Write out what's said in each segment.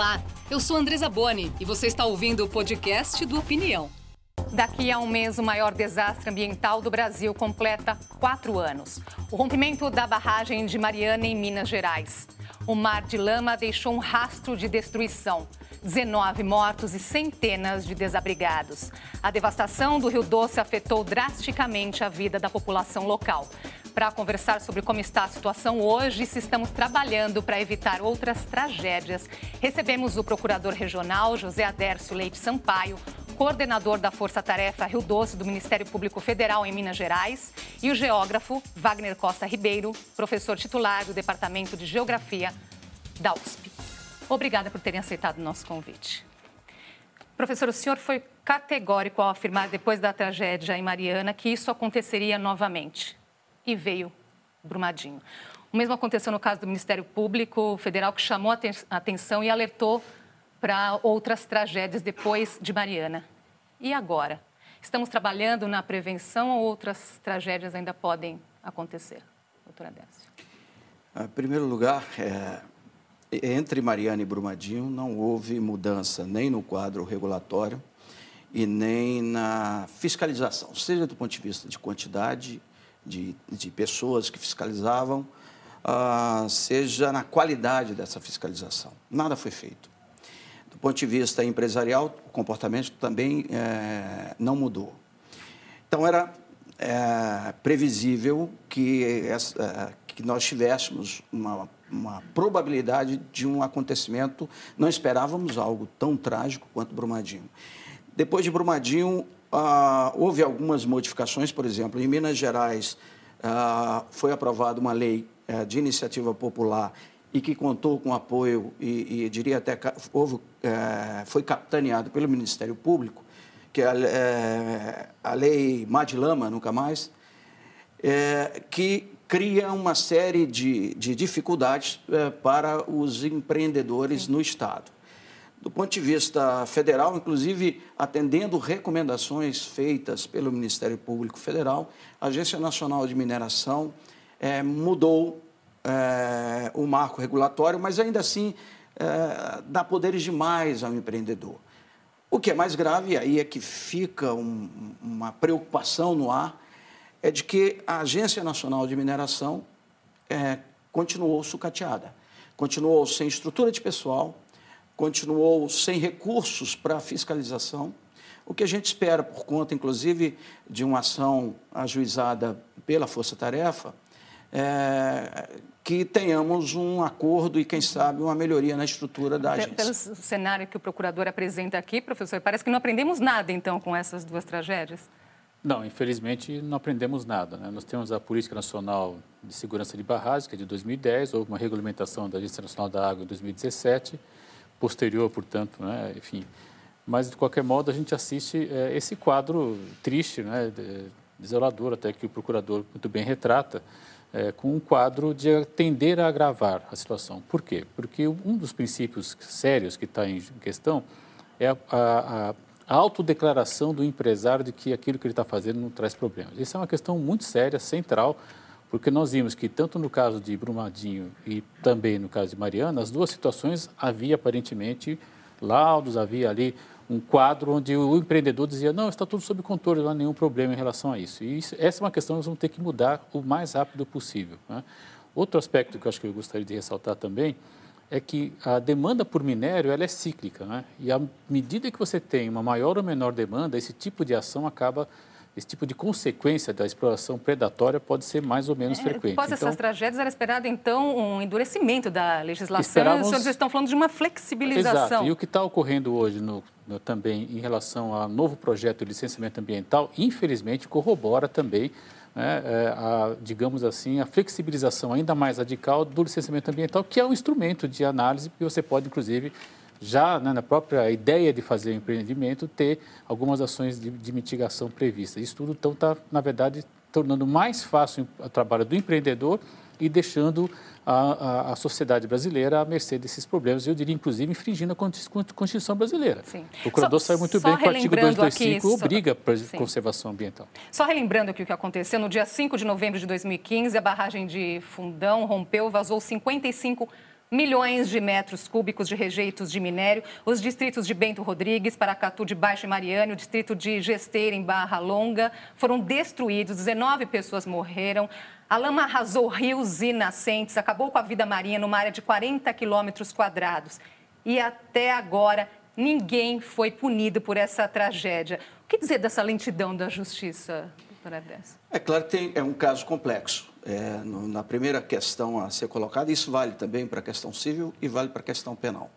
Olá, eu sou Andresa Boni e você está ouvindo o podcast do Opinião. Daqui a um mês, o maior desastre ambiental do Brasil completa quatro anos. O rompimento da barragem de Mariana, em Minas Gerais. O mar de lama deixou um rastro de destruição. 19 mortos e centenas de desabrigados. A devastação do Rio Doce afetou drasticamente a vida da população local. Para conversar sobre como está a situação hoje e se estamos trabalhando para evitar outras tragédias, recebemos o procurador regional José Adércio Leite Sampaio, coordenador da Força Tarefa Rio Doce do Ministério Público Federal em Minas Gerais, e o geógrafo Wagner Costa Ribeiro, professor titular do Departamento de Geografia da USP. Obrigada por terem aceitado o nosso convite. Professor, o senhor foi categórico ao afirmar, depois da tragédia em Mariana, que isso aconteceria novamente. E veio Brumadinho. O mesmo aconteceu no caso do Ministério Público Federal, que chamou a atenção e alertou para outras tragédias depois de Mariana. E agora? Estamos trabalhando na prevenção ou outras tragédias ainda podem acontecer? Doutora Décio. Em primeiro lugar, é, entre Mariana e Brumadinho não houve mudança nem no quadro regulatório e nem na fiscalização, seja do ponto de vista de quantidade de, de pessoas que fiscalizavam, uh, seja na qualidade dessa fiscalização. Nada foi feito. Do ponto de vista empresarial, o comportamento também é, não mudou. Então, era é, previsível que, é, que nós tivéssemos uma uma probabilidade de um acontecimento. Não esperávamos algo tão trágico quanto Brumadinho. Depois de Brumadinho, ah, houve algumas modificações, por exemplo, em Minas Gerais ah, foi aprovada uma lei eh, de iniciativa popular e que contou com apoio e, e diria até houve, eh, foi capitaneado pelo Ministério Público, que é a, eh, a lei Madlama, nunca mais, que cria uma série de, de dificuldades é, para os empreendedores no Estado. Do ponto de vista federal, inclusive atendendo recomendações feitas pelo Ministério Público Federal, a Agência Nacional de Mineração é, mudou é, o marco regulatório, mas ainda assim é, dá poderes demais ao empreendedor. O que é mais grave, aí é que fica um, uma preocupação no ar, é de que a Agência Nacional de Mineração continuou sucateada, continuou sem estrutura de pessoal, continuou sem recursos para fiscalização, o que a gente espera, por conta, inclusive, de uma ação ajuizada pela Força Tarefa, é, que tenhamos um acordo e, quem sabe, uma melhoria na estrutura da agência. Pelo cenário que o procurador apresenta aqui, professor, parece que não aprendemos nada, então, com essas duas tragédias. Não, infelizmente não aprendemos nada. Né? Nós temos a Política Nacional de Segurança de Barragens, que é de 2010, houve uma regulamentação da Agência Nacional da Água em 2017, posterior, portanto, né? enfim. Mas, de qualquer modo, a gente assiste é, esse quadro triste, né? desolador, até que o procurador muito bem retrata, é, com um quadro de tender a agravar a situação. Por quê? Porque um dos princípios sérios que está em questão é a, a, a autodeclaração do empresário de que aquilo que ele está fazendo não traz problemas. Isso é uma questão muito séria, central, porque nós vimos que tanto no caso de Brumadinho e também no caso de Mariana, as duas situações havia aparentemente laudos, havia ali um quadro onde o empreendedor dizia, não, está tudo sob controle, não há nenhum problema em relação a isso. E isso, essa é uma questão que nós vamos ter que mudar o mais rápido possível. Né? Outro aspecto que eu acho que eu gostaria de ressaltar também é que a demanda por minério ela é cíclica, né? E à medida que você tem uma maior ou menor demanda, esse tipo de ação acaba esse tipo de consequência da exploração predatória pode ser mais ou menos é, frequente. Após então, essas tragédias, era esperado, então, um endurecimento da legislação. Esperávamos... Os senhores estão falando de uma flexibilização. Exato. E o que está ocorrendo hoje no, no, também em relação ao novo projeto de licenciamento ambiental, infelizmente, corrobora também né, é, a, digamos assim, a flexibilização ainda mais radical do licenciamento ambiental, que é um instrumento de análise que você pode, inclusive, já né, na própria ideia de fazer o empreendimento, ter algumas ações de, de mitigação previstas. Isso tudo, então, está, na verdade, tornando mais fácil o trabalho do empreendedor e deixando a, a, a, sociedade brasileira à mercê desses problemas, eu diria, inclusive, infringindo a Constituição brasileira. Sim. O curador sabe muito bem que o artigo 225 aqui, obriga a conservação ambiental. Só relembrando aqui o que aconteceu, no dia 5 de novembro de 2015, a barragem de Fundão rompeu, vazou 55 milhões de metros cúbicos de rejeitos de minério. Os distritos de Bento Rodrigues, Paracatu de Baixo e Mariana, o distrito de Gesteira, em Barra Longa, foram destruídos, 19 pessoas morreram. A lama arrasou rios e nascentes, acabou com a vida marinha numa área de 40 quilômetros quadrados. E até agora, ninguém foi punido por essa tragédia. O que dizer dessa lentidão da justiça, doutora É claro que tem, é um caso complexo é, no, na primeira questão a ser colocada, isso vale também para a questão civil e vale para a questão penal.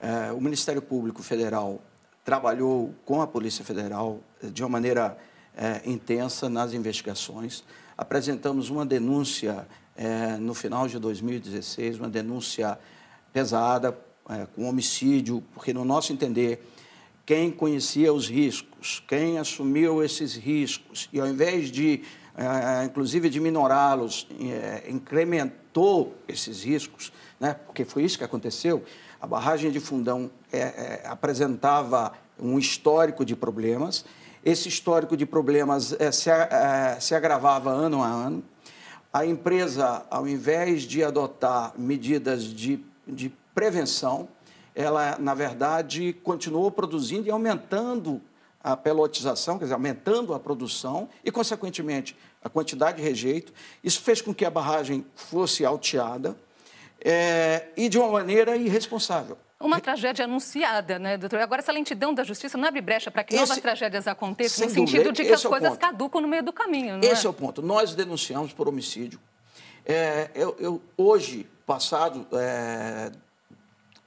É, o Ministério Público Federal trabalhou com a Polícia Federal é, de uma maneira é, intensa nas investigações. Apresentamos uma denúncia é, no final de 2016, uma denúncia pesada, é, com homicídio, porque, no nosso entender, quem conhecia os riscos, quem assumiu esses riscos, e ao invés de inclusive de minorá-los, é, incrementou esses riscos, né? porque foi isso que aconteceu. A barragem de Fundão é, apresentava um histórico de problemas, esse histórico de problemas se, se agravava ano a ano. A empresa, ao invés de adotar medidas de, de prevenção, ela, na verdade, continuou produzindo e aumentando a pelotização, quer dizer, aumentando a produção e, consequentemente, a quantidade de rejeito. Isso fez com que a barragem fosse alteada é, e de uma maneira irresponsável. Uma tragédia anunciada, né, doutor? Agora, essa lentidão da justiça não abre brecha para que esse, novas tragédias aconteçam, no sentido dúvida, de que as é coisas caducam no meio do caminho, não Esse é? é o ponto. Nós denunciamos por homicídio. É, eu, eu, hoje, passado é,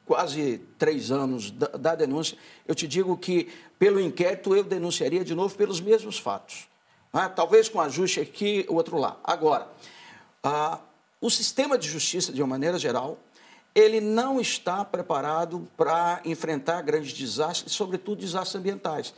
quase três anos da, da, denúncia, eu te digo que, pelo inquérito, eu denunciaria de novo pelos mesmos fatos. Né? Talvez com ajuste aqui, o outro lá. Agora, ah, o sistema de justiça, de uma maneira geral, ele não está preparado para enfrentar grandes desastres, sobretudo desastres ambientais.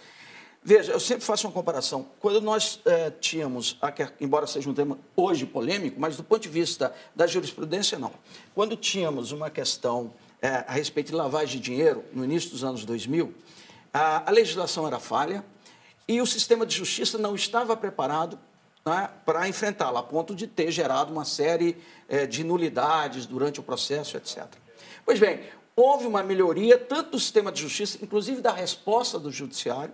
Veja, eu sempre faço uma comparação. Quando nós eh, tínhamos, embora seja um tema hoje polêmico, mas do ponto de vista da jurisprudência, não. Quando tínhamos uma questão é, a respeito de lavagem de dinheiro, no início dos anos 2000, a, a legislação era falha e o sistema de justiça não estava preparado né, para enfrentá-la, a ponto de ter gerado uma série é, de nulidades durante o processo, etc. Pois bem, houve uma melhoria tanto do sistema de justiça, inclusive da resposta do judiciário,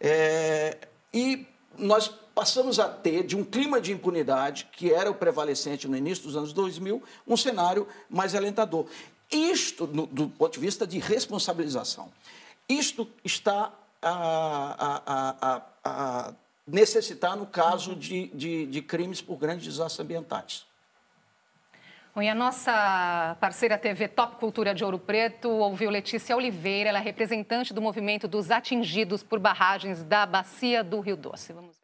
é, e nós passamos a ter, de um clima de impunidade que era o prevalecente no início dos anos 2000, um cenário mais alentador. Isto, no, do ponto de vista de responsabilização, isto está a, a, a, a necessitar no caso de, de, de, crimes por grandes desastres ambientais. E a nossa parceira TV Top Cultura de Ouro Preto ouviu Letícia Oliveira, ela é representante do movimento dos atingidos por barragens da Bacia do Rio Doce. Vamos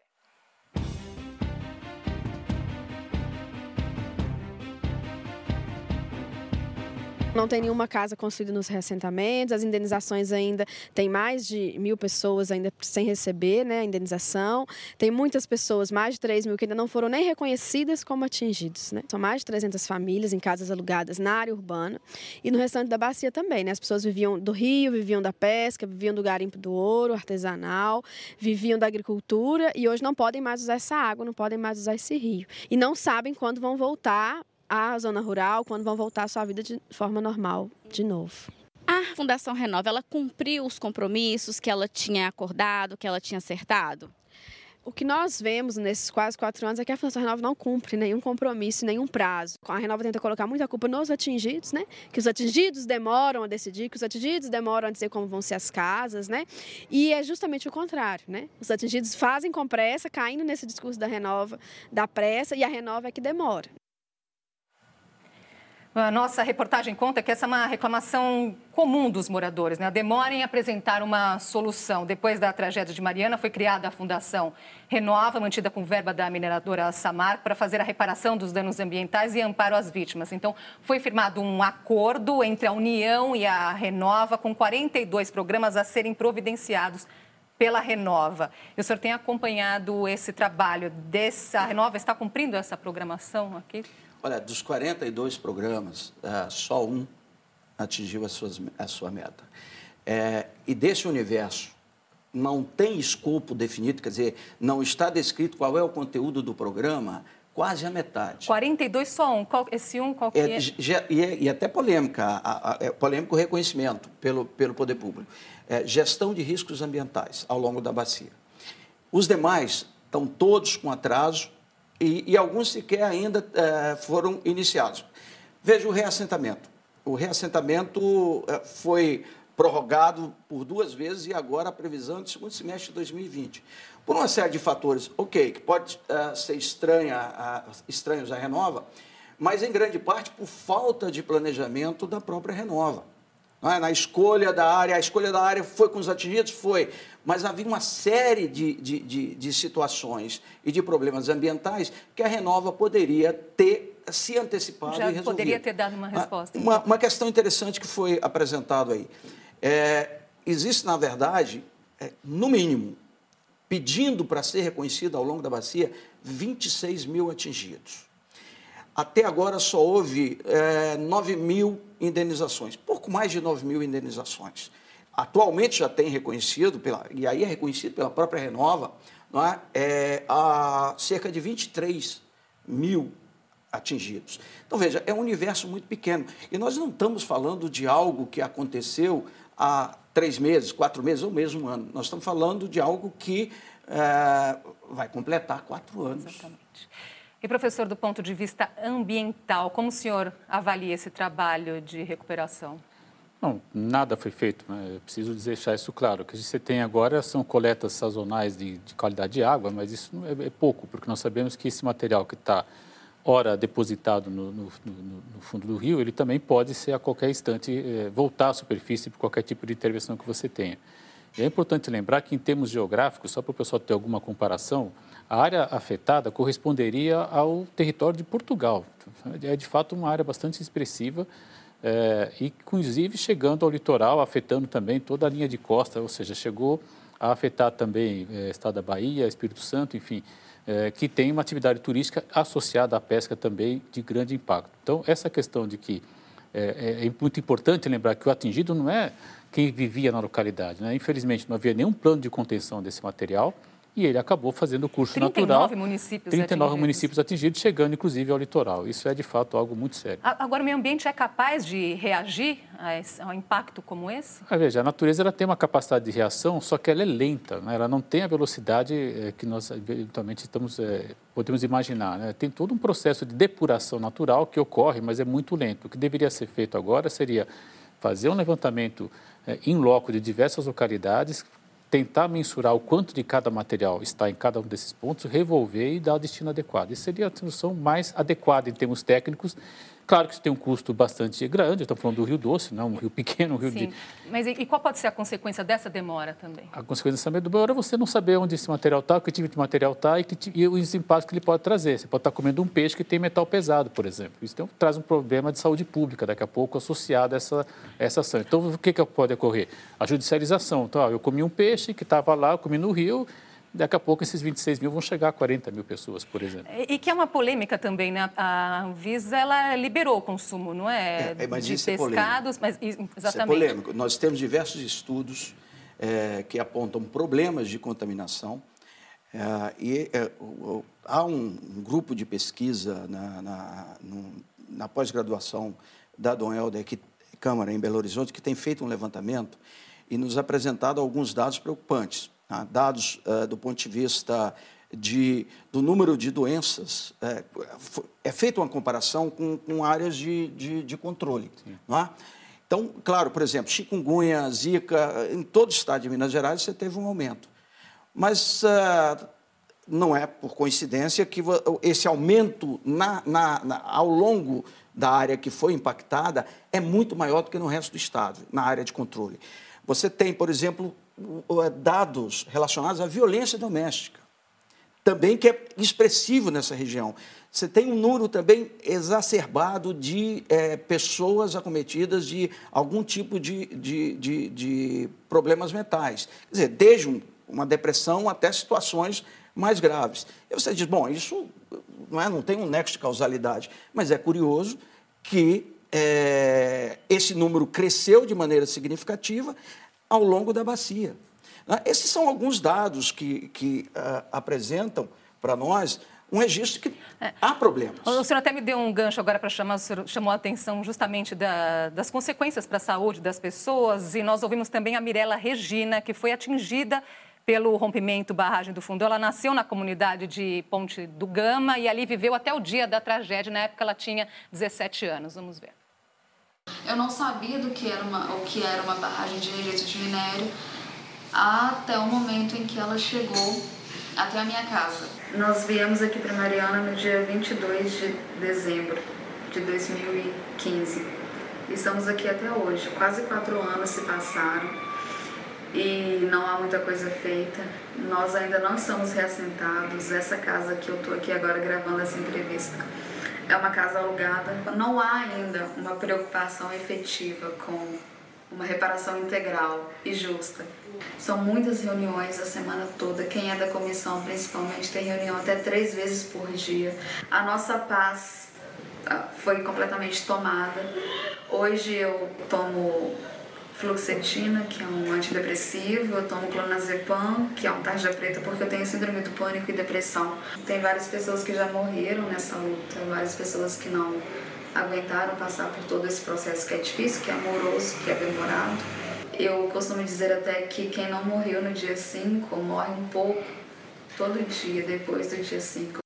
Não tem nenhuma casa construída nos reassentamentos, as indenizações ainda tem mais de mil pessoas ainda sem receber né, a indenização. Tem muitas pessoas, mais de 3 mil, que ainda não foram nem reconhecidas como atingidos. Né? São mais de 300 famílias em casas alugadas na área urbana e no restante da bacia também. Né? As pessoas viviam do rio, viviam da pesca, viviam do garimpo do ouro artesanal, viviam da agricultura e hoje não podem mais usar essa água, não podem mais usar esse rio. E não sabem quando vão voltar à zona rural quando vão voltar à sua vida de forma normal de novo. A Fundação Renova, ela cumpriu os compromissos que ela tinha acordado, que ela tinha acertado? O que nós vemos nesses quase quatro anos é que a Fundação Renova não cumpre nenhum compromisso, nenhum prazo. A Renova tenta colocar muita culpa nos atingidos, né? Que os atingidos demoram a decidir, que os atingidos demoram a dizer como vão ser as casas, né? E é justamente o contrário, né? Os atingidos fazem com pressa, caindo nesse discurso da Renova, da pressa, e a Renova é que demora. A nossa reportagem conta que essa é uma reclamação comum dos moradores, né? Demora em apresentar uma solução. Depois da tragédia de Mariana, foi criada a Fundação Renova, mantida com verba da mineradora Samar, para fazer a reparação dos danos ambientais e amparo às vítimas. Então, foi firmado um acordo entre a União e a Renova, com 42 programas a serem providenciados pela Renova. E o senhor tem acompanhado esse trabalho dessa. A Renova está cumprindo essa programação aqui? Olha, dos 42 programas, uh, só um atingiu a, suas, a sua meta. É, e desse universo, não tem escopo definido, quer dizer, não está descrito qual é o conteúdo do programa, quase a metade. 42 só um. Qual, esse um, qual que é? é? E, é, e até polêmica, a, a, é polêmico reconhecimento pelo, pelo poder público. É, gestão de riscos ambientais ao longo da bacia. Os demais estão todos com atraso e, e alguns sequer ainda é, foram iniciados. Veja o reassentamento. O reassentamento é, foi prorrogado por duas vezes e agora a previsão é de segundo semestre de 2020 por uma série de fatores, ok, que pode uh, ser estranha, estranhos à Renova, mas em grande parte por falta de planejamento da própria Renova. É? Na escolha da área, a escolha da área foi com os atingidos? Foi, mas havia uma série de, de, de, de situações e de problemas ambientais que a Renova poderia ter se antecipado Já e resolvido. poderia ter dado uma ah, resposta. Uma, uma questão interessante que foi apresentado aí. É, existe, na verdade, é, no mínimo, pedindo para ser reconhecido ao longo da bacia 26 mil atingidos. Até agora só houve é, 9 mil indenizações, pouco mais de 9 mil indenizações. Atualmente já tem reconhecido, pela, e aí é reconhecido pela própria Renova, não é? É, a cerca de 23 mil atingidos. Então, veja, é um universo muito pequeno. E nós não estamos falando de algo que aconteceu há três meses, quatro meses ou mesmo um ano. Nós estamos falando de algo que é, vai completar quatro anos. Exatamente. E, professor, do ponto de vista ambiental, como o senhor avalia esse trabalho de recuperação? Não, nada foi feito. Né? Eu preciso deixar isso claro. O que você tem agora são coletas sazonais de, de qualidade de água, mas isso é, é pouco, porque nós sabemos que esse material que está ora depositado no, no, no, no, fundo do rio, ele também pode ser a qualquer instante eh, voltar à superfície por qualquer tipo de intervenção que você tenha. E é importante lembrar que, em termos geográficos, só para o pessoal ter alguma comparação, a área afetada corresponderia ao território de Portugal. É, de fato, uma área bastante expressiva é, e, inclusive, chegando ao litoral, afetando também toda a linha de costa, ou seja, chegou a afetar também é, estado da Bahia, Espírito Santo, enfim, é, que tem uma atividade turística associada à pesca também de grande impacto. Então, essa questão de que é, é, é muito importante lembrar que o atingido não é quem vivia na localidade. Né? Infelizmente, não havia nenhum plano de contenção desse material e ele acabou fazendo o curso 39 natural. Municípios 39 atingidos. municípios atingidos, chegando inclusive ao litoral. Isso é de fato algo muito sério. Agora, o meio ambiente é capaz de reagir a um impacto como esse? Ah, veja, a natureza ela tem uma capacidade de reação, só que ela é lenta, né? ela não tem a velocidade é, que nós eventualmente estamos, é, podemos imaginar. Né? Tem todo um processo de depuração natural que ocorre, mas é muito lento. O que deveria ser feito agora seria fazer um levantamento é, em loco de diversas localidades, tentar mensurar o quanto de cada material está em cada um desses pontos, revolver e dar o destino adequado. Isso seria a solução mais adequada em termos técnicos Claro que isso tem um custo bastante grande, estamos falando do Rio Doce, não um rio pequeno, um rio Sim. de... Mas e, qual pode ser a consequência dessa demora também? A consequência dessa demora é você não saber onde esse material está, que tipo de material está e, que, e os impactos que ele pode trazer. Você pode estar comendo um peixe que tem metal pesado, por exemplo. Isso tem, traz um problema de saúde pública daqui a pouco associado a essa, a essa ação. Então, o que, que pode ocorrer? A judicialização. Então, eu comi um peixe que estava lá, eu comi no rio, Daqui a pouco esses 26 mil vão chegar a 40 mil pessoas, por exemplo. E, que é uma polêmica também, né? A Anvisa, ela liberou o consumo, não é? é, é mas de isso pescados, é mas exatamente. Isso é polêmico. Nós temos diversos estudos é, que apontam problemas de contaminação. É, e é, há um, um, grupo de pesquisa na, na, na pós-graduação da Dom Helder, que, Câmara, em Belo Horizonte, que tem feito um levantamento e nos apresentado alguns dados preocupantes. Tá? dados uh, do ponto de vista de, do número de doenças, é, é feita uma comparação com, com áreas de, de, de controle. É? Então, claro, por exemplo, chikungunya, zika, em todo o estado de Minas Gerais você teve um aumento. Mas uh, não é por coincidência que esse aumento na, na, na, ao longo da área que foi impactada é muito maior do que no resto do estado, na área de controle. Você tem, por exemplo, dados relacionados à violência doméstica, também que é expressivo nessa região. Você tem um número também exacerbado de é, pessoas acometidas de algum tipo de, de, de, de problemas mentais. Quer dizer, desde um, uma depressão até situações mais graves. E você diz, bom, isso não, é, não tem um nexo de causalidade, mas é curioso que é, esse número cresceu de maneira significativa, ao longo da bacia. Né? Esses são alguns dados que, que uh, apresentam para nós um registro que é. há problemas. O senhor até me deu um gancho agora para chamar, o senhor chamou a atenção justamente da, das consequências para a saúde das pessoas e nós ouvimos também a Mirella Regina, que foi atingida pelo rompimento barragem do fundo. Ela nasceu na comunidade de Ponte do Gama e ali viveu até o dia da tragédia. Na época ela tinha 17 anos. Vamos ver. Eu não sabia do que era uma, o que era uma barragem de rejeito de minério até o momento em que ela chegou até a minha casa. Nós viemos aqui para Mariana no dia 22 de dezembro de 2015 e estamos aqui até hoje. Quase quatro anos se passaram e não há muita coisa feita. Nós ainda não estamos reassentados. Essa casa que eu estou aqui agora gravando essa entrevista é uma casa alugada. Não há ainda uma preocupação efetiva com uma reparação integral e justa. São muitas reuniões a semana toda. Quem é da comissão, principalmente, tem reunião até três vezes por dia. A nossa paz ah, foi completamente tomada. Hoje eu tomo fluoxetina, que é um antidepressivo, eu tomo clonazepam, que é um tarja preta, porque eu tenho síndrome do pânico e depressão. Tem várias pessoas que já morreram nessa luta, várias pessoas que não aguentaram passar por todo esse processo que é difícil, que é amoroso, que é demorado. Eu costumo dizer até que quem não morreu no dia 5 morre um pouco todo dia depois do dia 5.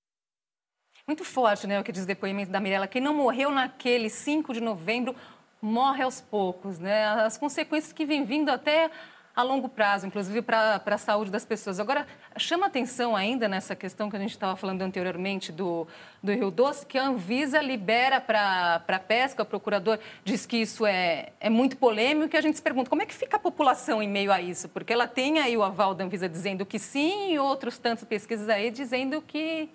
Muito forte, né, o que diz o depoimento da Mirella. Quem não morreu naquele 5 de novembro morre aos poucos, né? As consequências que vêm vindo até a longo prazo, inclusive para a saúde das pessoas. Agora, chama atenção ainda nessa questão que a gente estava falando anteriormente do, do Rio Doce, que a Anvisa libera para a pesca, o procurador diz que isso é, é muito polêmico, e a gente se pergunta como é que fica a população em meio a isso? Porque ela tem aí o aval da Anvisa dizendo que sim, e outros tantos pesquisas aí dizendo que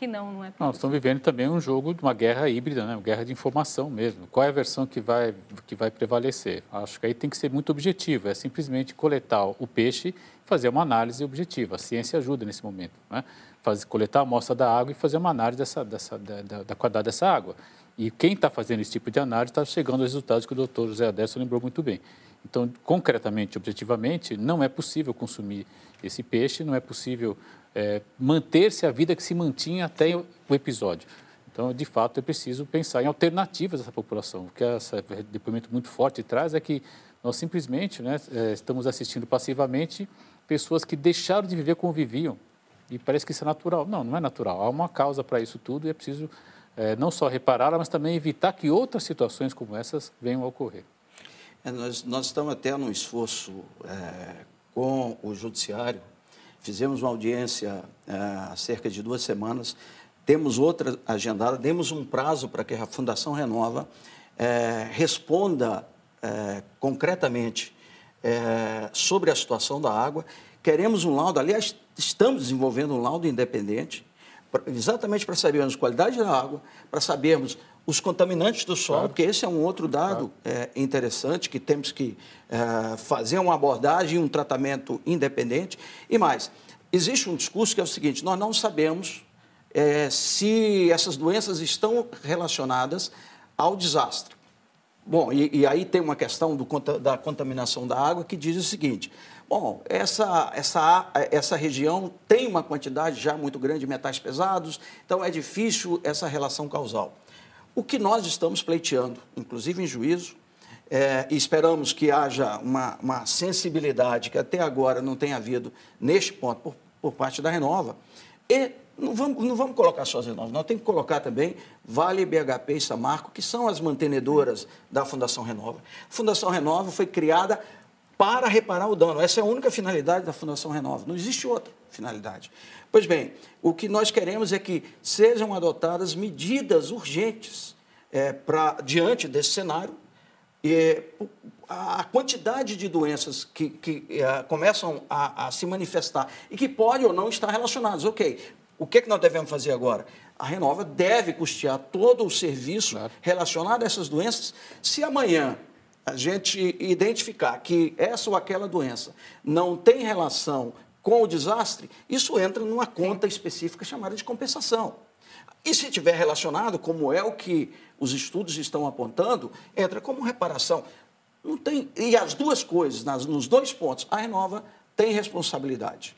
que não, não é Nós estamos vivendo também um jogo de uma guerra híbrida, né? uma guerra de informação mesmo. Qual é a versão que vai, que vai prevalecer? Acho que aí tem que ser muito objetivo, é simplesmente coletar o peixe e fazer uma análise objetiva. A ciência ajuda nesse momento. Né? Fazer, coletar a amostra da água e fazer uma análise dessa, dessa, da, da, da qualidade dessa água. E quem está fazendo esse tipo de análise está chegando aos resultados que o doutor José Adesso lembrou muito bem. Então, concretamente, objetivamente, não é possível consumir esse peixe, não é possível é, manter-se a vida que se mantinha até o episódio. Então, de fato, é preciso pensar em alternativas dessa população. O que esse depoimento muito forte traz é que nós simplesmente né, é, estamos assistindo passivamente pessoas que deixaram de viver como viviam. E parece que isso é natural. Não, não é natural. Há uma causa para isso tudo e é preciso é, não só reparar, mas também evitar que outras situações como essas venham a ocorrer. É, nós, nós, estamos até num esforço é, com o Judiciário Fizemos uma audiência é, há cerca de duas semanas, temos outra agendada, demos um prazo para que a Fundação Renova é, responda é, concretamente é, sobre a situação da água. Queremos um laudo, aliás, estamos desenvolvendo um laudo independente, exatamente para sabermos qualidade da água, para sabermos os contaminantes do solo, claro. porque esse é um outro dado claro. é, interessante que temos que é, fazer uma abordagem, um tratamento independente. E mais, existe um discurso que é o seguinte: nós não sabemos é, se essas doenças estão relacionadas ao desastre. Bom, e, e aí tem uma questão do, da contaminação da água que diz o seguinte: bom, essa, essa, essa região tem uma quantidade já muito grande de metais pesados, então é difícil essa relação causal. O que nós estamos pleiteando, inclusive em juízo, é, esperamos que haja uma, uma, sensibilidade que até agora não tem havido neste ponto por, por parte da Renova. E não vamos, não vamos colocar só as Renovas, nós temos que colocar também Vale, BHP e Samarco, que são as mantenedoras da Fundação Renova. A Fundação Renova foi criada para reparar o dano. Essa é a única finalidade da Fundação Renova. Não existe outra finalidade. Pois bem, o que nós queremos é que sejam adotadas medidas urgentes é, pra, diante desse cenário. E, a quantidade de doenças que, que é, começam a, a, se manifestar e que podem ou não estar relacionadas. Ok, o que, é que nós devemos fazer agora? A Renova deve custear todo o serviço claro. relacionado a essas doenças. Se amanhã a gente identificar que essa ou aquela doença não tem relação com o desastre, isso entra numa conta específica chamada de compensação. E se tiver relacionado, como é o que os estudos estão apontando, entra como reparação. Não tem, e as duas coisas, nas, nos dois pontos, a Renova tem responsabilidade.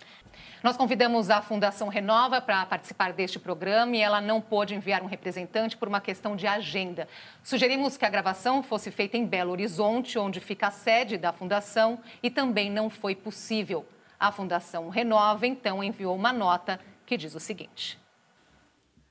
Nós convidamos a Fundação Renova para participar deste programa e ela não pôde enviar um representante por uma questão de agenda. Sugerimos que a gravação fosse feita em Belo Horizonte, onde fica a sede da Fundação, e também não foi possível. A Fundação Renova, então, enviou uma nota que diz o seguinte.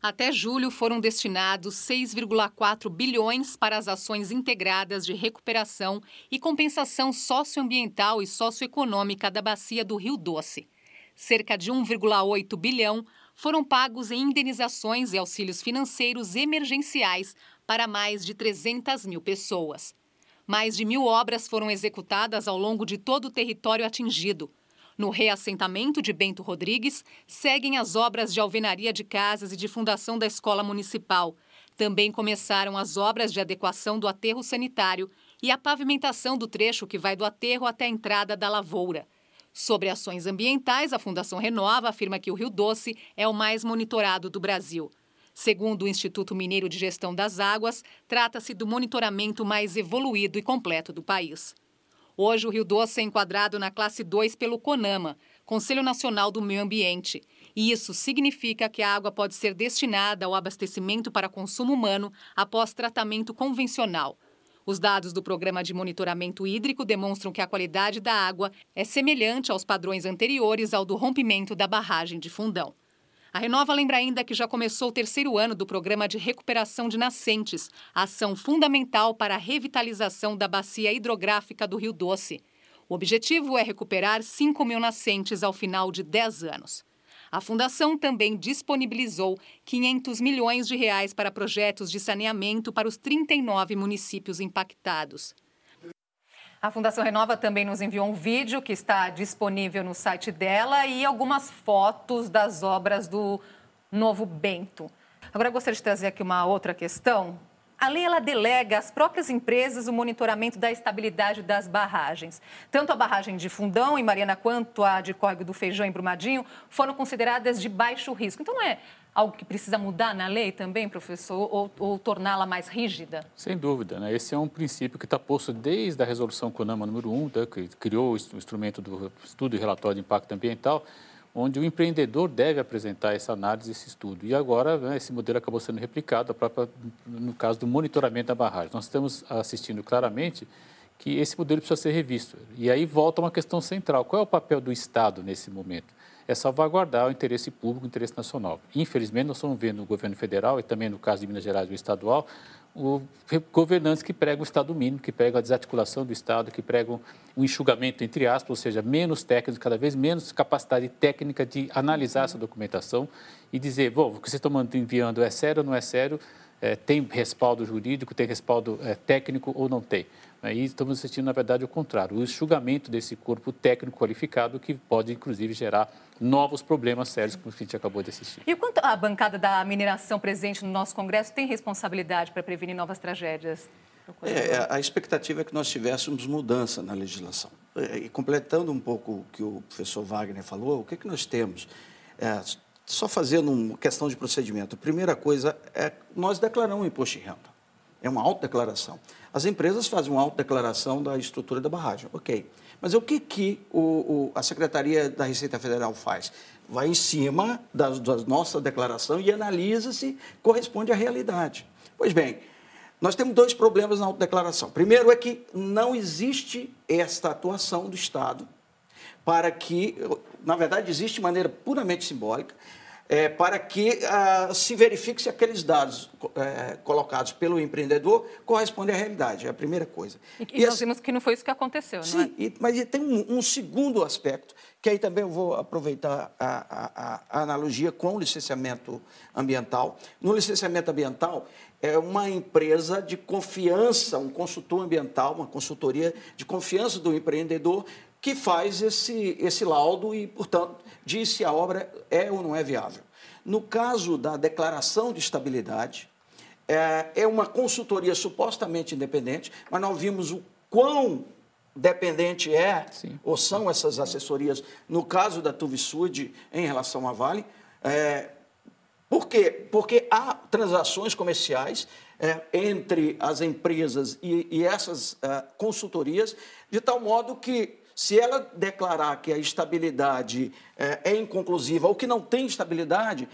Até julho foram destinados 6,4 bilhões para as ações integradas de recuperação e compensação socioambiental e socioeconômica da bacia do Rio Doce. Cerca de 1,8 bilhão foram pagos em indenizações e auxílios financeiros emergenciais para mais de 300 mil pessoas. Mais de mil obras foram executadas ao longo de todo o território atingido. No reassentamento de Bento Rodrigues, seguem as obras de alvenaria de casas e de fundação da escola municipal. Também começaram as obras de adequação do aterro sanitário e a pavimentação do trecho que vai do aterro até a entrada da lavoura. Sobre ações ambientais, a Fundação Renova afirma que o Rio Doce é o mais monitorado do Brasil. Segundo o Instituto Mineiro de Gestão das Águas, trata-se do monitoramento mais evoluído e completo do país. Hoje, o Rio Doce é enquadrado na classe 2 pelo CONAMA, Conselho Nacional do Meio Ambiente. E isso significa que a água pode ser destinada ao abastecimento para consumo humano após tratamento convencional. Os dados do Programa de Monitoramento Hídrico demonstram que a qualidade da água é semelhante aos padrões anteriores ao do rompimento da barragem de Fundão. A Renova lembra ainda que já começou o terceiro ano do programa de recuperação de nascentes, ação fundamental para a revitalização da bacia hidrográfica do Rio Doce. O objetivo é recuperar 5 mil nascentes ao final de 10 anos. A fundação também disponibilizou 500 milhões de reais para projetos de saneamento para os 39 municípios impactados. A Fundação Renova também nos enviou um vídeo que está disponível no site dela e algumas fotos das obras do Novo Bento. Agora, eu gostaria de trazer aqui uma outra questão. A lei ela delega às próprias empresas o monitoramento da estabilidade das barragens. Tanto a barragem de Fundão, em Mariana, quanto a de Córrego do Feijão, em Brumadinho, foram consideradas de baixo risco. Então, não é algo que precisa mudar na lei também, professor, ou, ou torná-la mais rígida? Sem dúvida. Né? Esse é um princípio que está posto desde a resolução CONAMA número 1, né, que criou o instrumento do estudo e relatório de impacto ambiental, onde o empreendedor deve apresentar essa análise, esse estudo. E agora, né, esse modelo acabou sendo replicado, própria, no caso do monitoramento da barragem. Nós estamos assistindo claramente que esse modelo precisa ser revisto. E aí volta uma questão central: qual é o papel do Estado nesse momento? É salvaguardar o interesse público, o interesse nacional. Infelizmente, nós estamos vendo no governo federal e também no caso de Minas Gerais, o estadual, o, governantes que pregam o Estado mínimo, que pregam a desarticulação do Estado, que pregam o enxugamento, entre aspas, ou seja, menos técnicos, cada vez menos capacidade técnica de analisar essa documentação e dizer, bom, o que vocês estão enviando é sério ou não é sério, é, tem respaldo jurídico, tem respaldo é, técnico ou não tem. E estamos assistindo, na verdade, o contrário, o enxugamento desse corpo técnico qualificado que pode, inclusive, gerar novos problemas sérios, como a gente acabou de assistir. E quanto à bancada da mineração presente no nosso Congresso, tem responsabilidade para prevenir novas tragédias? É, a expectativa é que nós tivéssemos mudança na legislação. É, e completando um pouco o que o professor Wagner falou, o que, é que nós temos? É, só fazendo uma questão de procedimento. A primeira coisa é nós declaramos o imposto de renda. É uma autodeclaração. As empresas fazem uma autodeclaração da estrutura da barragem, ok. Mas o que, que o, o, a Secretaria da Receita Federal faz? Vai em cima da, da nossa declaração e analisa se corresponde à realidade. Pois bem, nós temos dois problemas na autodeclaração. Primeiro é que não existe esta atuação do Estado para que, na verdade, existe de maneira puramente simbólica, é, para que ah, se verifique se aqueles dados é, colocados pelo empreendedor correspondem à realidade. É a primeira coisa. E, e, e nós vimos que não foi isso que aconteceu, sim, não é? Sim, mas tem um, um, segundo aspecto, que aí também eu vou aproveitar a, a, a analogia com o licenciamento ambiental. No licenciamento ambiental, é uma empresa de confiança, um consultor ambiental, uma consultoria de confiança do empreendedor que faz esse, esse laudo e, portanto, diz se a obra é ou não é viável. No caso da declaração de estabilidade, é, é uma consultoria supostamente independente, mas nós vimos o quão dependente é Sim. ou são essas assessorias. No caso da Tuvisud, em relação à Vale, é, Por quê? Porque há transações comerciais é, entre as empresas e, e essas é, consultorias, de tal modo que, se ela declarar que a estabilidade é, é inconclusiva ou que não tem estabilidade,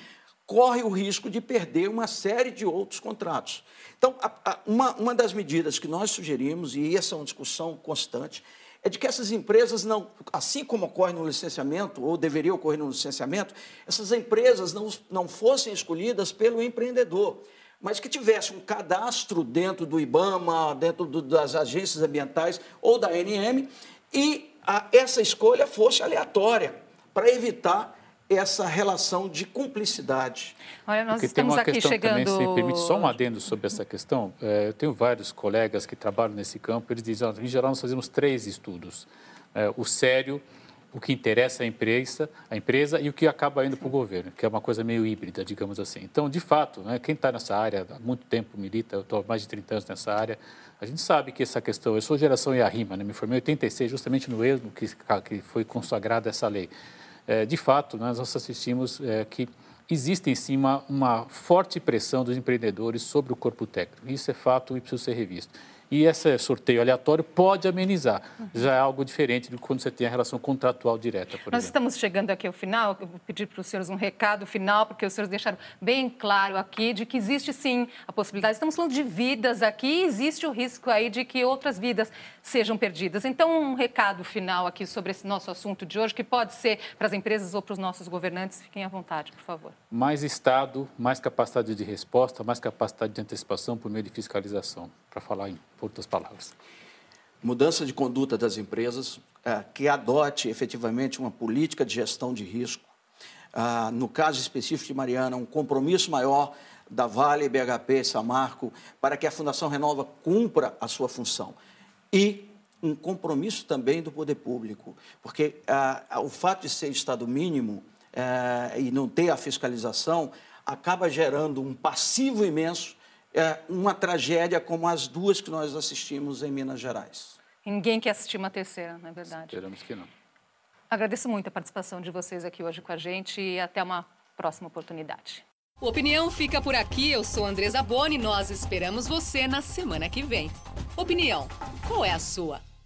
corre o risco de perder uma série de outros contratos. Então, a, a, uma, uma das medidas que nós sugerimos, e essa é uma discussão constante, é de que essas empresas não, assim como ocorre no licenciamento, ou deveria ocorrer no licenciamento, essas empresas não, não fossem escolhidas pelo empreendedor, mas que tivesse um cadastro dentro do IBAMA, dentro do, das agências ambientais ou da ANM, e a, essa escolha fosse aleatória, para evitar essa relação de cumplicidade. Olha, nós Porque estamos tem uma aqui questão chegando... também, se permite só um adendo sobre essa questão. É, eu tenho vários colegas que trabalham nesse campo, eles dizem, em geral, nós fazemos três estudos. É, o sério, o que interessa à empresa, a empresa e o que acaba indo para o governo, que é uma coisa meio híbrida, digamos assim. Então, de fato, né, quem está nessa área há muito tempo milita, eu estou há mais de 30 anos nessa área, a gente sabe que essa questão, eu sou geração IARIMA, né, me formei em 86, justamente no erro que, que foi consagrada essa lei é, de fato, nós assistimos é, que existe em cima uma forte pressão dos empreendedores sobre o corpo técnico. Isso é fato e precisa ser revisto. E esse sorteio aleatório pode amenizar. Já é algo diferente de quando você tem a relação contratual direta, Nós exemplo. estamos chegando aqui ao final. Eu vou pedir para os senhores um recado final, porque os senhores deixaram bem claro aqui de que existe sim a possibilidade. Estamos falando de vidas aqui, existe o risco aí de que outras vidas sejam perdidas. Então, um recado final aqui sobre esse nosso assunto de hoje, que pode ser para as empresas ou para os nossos governantes. Fiquem à vontade, por favor. Mais Estado, mais capacidade de resposta, mais capacidade de antecipação por meio de fiscalização, para falar em por outras palavras. Mudança de conduta das empresas, é, que adote efetivamente uma política de gestão de risco. Ah, no caso específico de Mariana, um compromisso maior da Vale, BHP, Samarco, para que a Fundação Renova cumpra a sua função. E um compromisso também do poder público, porque ah, o fato de ser Estado mínimo eh, e não ter a fiscalização acaba gerando um passivo imenso é, uma tragédia como as duas que nós assistimos em Minas Gerais. ninguém quer assistir uma terceira, não é verdade? Esperamos que não. Agradeço muito a participação de vocês aqui hoje com a gente e até uma próxima oportunidade. O Opinião fica por aqui. Eu sou Andresa Boni. Nós esperamos você na semana que vem. Opinião, qual é a sua?